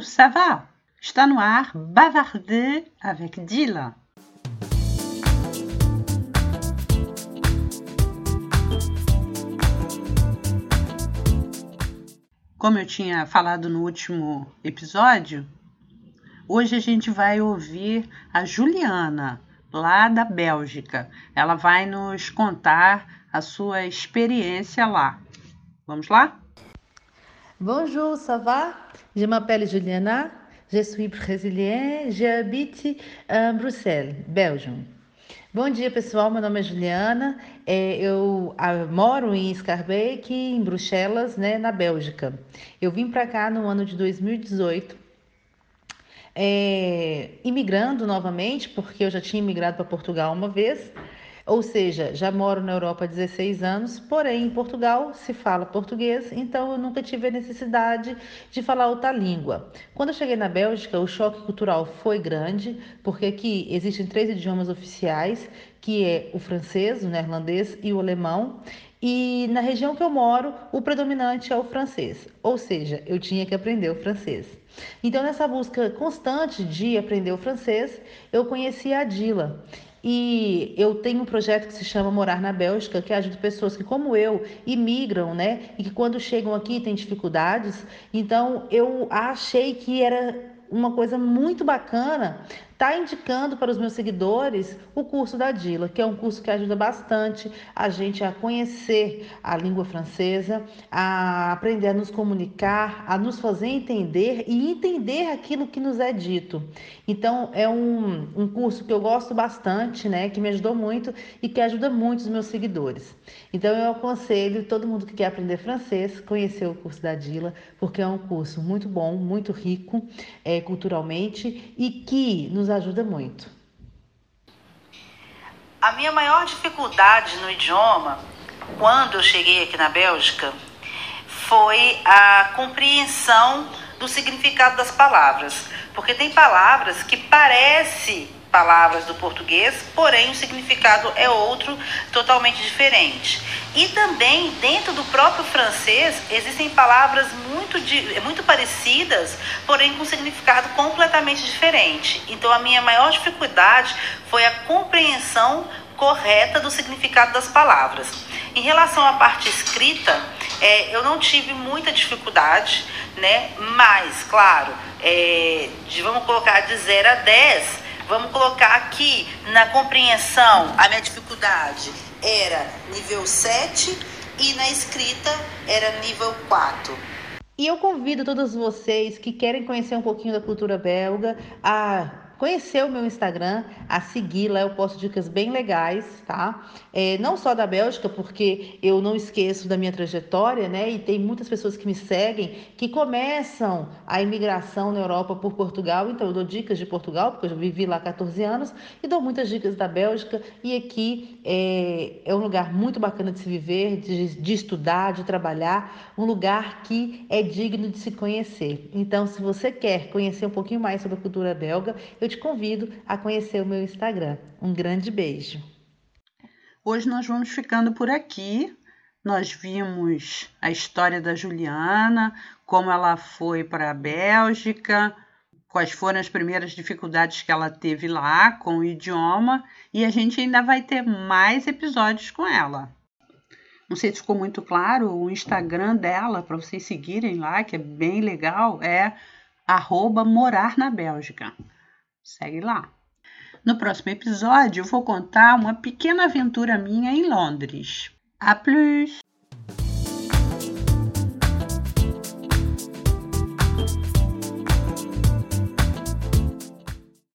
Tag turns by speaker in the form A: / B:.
A: ça va? Está no ar Bavarder avec Dila. Como eu tinha falado no último episódio, hoje a gente vai ouvir a Juliana, lá da Bélgica. Ela vai nos contar a sua experiência lá. Vamos lá?
B: Bonjour, ça va? Je m'appelle Juliana, je suis brésilienne, j'habite em Bruxelas, Belgium. Bom dia, pessoal. Meu nome é Juliana. É, eu a, moro em Schaerbeek, em Bruxelas, né, na Bélgica. Eu vim para cá no ano de 2018, é, imigrando novamente, porque eu já tinha imigrado para Portugal uma vez. Ou seja, já moro na Europa há 16 anos, porém em Portugal se fala português, então eu nunca tive a necessidade de falar outra língua. Quando eu cheguei na Bélgica, o choque cultural foi grande, porque aqui existem três idiomas oficiais, que é o francês, o neerlandês e o alemão. E na região que eu moro, o predominante é o francês, ou seja, eu tinha que aprender o francês. Então, nessa busca constante de aprender o francês, eu conheci a Dila. E eu tenho um projeto que se chama Morar na Bélgica, que ajuda pessoas que, como eu, imigram, né? E que quando chegam aqui têm dificuldades. Então, eu achei que era uma coisa muito bacana está indicando para os meus seguidores o curso da Dila, que é um curso que ajuda bastante a gente a conhecer a língua francesa, a aprender a nos comunicar, a nos fazer entender e entender aquilo que nos é dito. Então, é um, um curso que eu gosto bastante, né, que me ajudou muito e que ajuda muito os meus seguidores. Então, eu aconselho todo mundo que quer aprender francês conhecer o curso da Dila, porque é um curso muito bom, muito rico é, culturalmente e que nos nos ajuda muito.
C: A minha maior dificuldade no idioma, quando eu cheguei aqui na Bélgica, foi a compreensão do significado das palavras. Porque tem palavras que parecem palavras do português, porém o significado é outro, totalmente diferente. E também dentro do próprio francês existem palavras muito, muito parecidas, porém com significado completamente diferente. Então a minha maior dificuldade foi a compreensão correta do significado das palavras. Em relação à parte escrita, é, eu não tive muita dificuldade, né? Mas, claro, é, de, vamos colocar de 0 a 10, Vamos colocar aqui na compreensão, a minha dificuldade era nível 7 e na escrita era nível 4.
B: E eu convido todos vocês que querem conhecer um pouquinho da cultura belga a conhecer o meu Instagram, a seguir lá eu posto dicas bem legais, tá? É, não só da Bélgica, porque eu não esqueço da minha trajetória, né? E tem muitas pessoas que me seguem que começam a imigração na Europa por Portugal, então eu dou dicas de Portugal, porque eu já vivi lá 14 anos, e dou muitas dicas da Bélgica, e aqui é, é um lugar muito bacana de se viver, de, de estudar, de trabalhar, um lugar que é digno de se conhecer. Então, se você quer conhecer um pouquinho mais sobre a cultura belga, eu te convido a conhecer o meu Instagram. Um grande beijo.
A: Hoje nós vamos ficando por aqui. Nós vimos a história da Juliana, como ela foi para a Bélgica, quais foram as primeiras dificuldades que ela teve lá com o idioma, e a gente ainda vai ter mais episódios com ela. Não sei se ficou muito claro, o Instagram dela, para vocês seguirem lá, que é bem legal, é arroba morar na Bélgica. Segue lá. No próximo episódio, eu vou contar uma pequena aventura minha em Londres. A plus!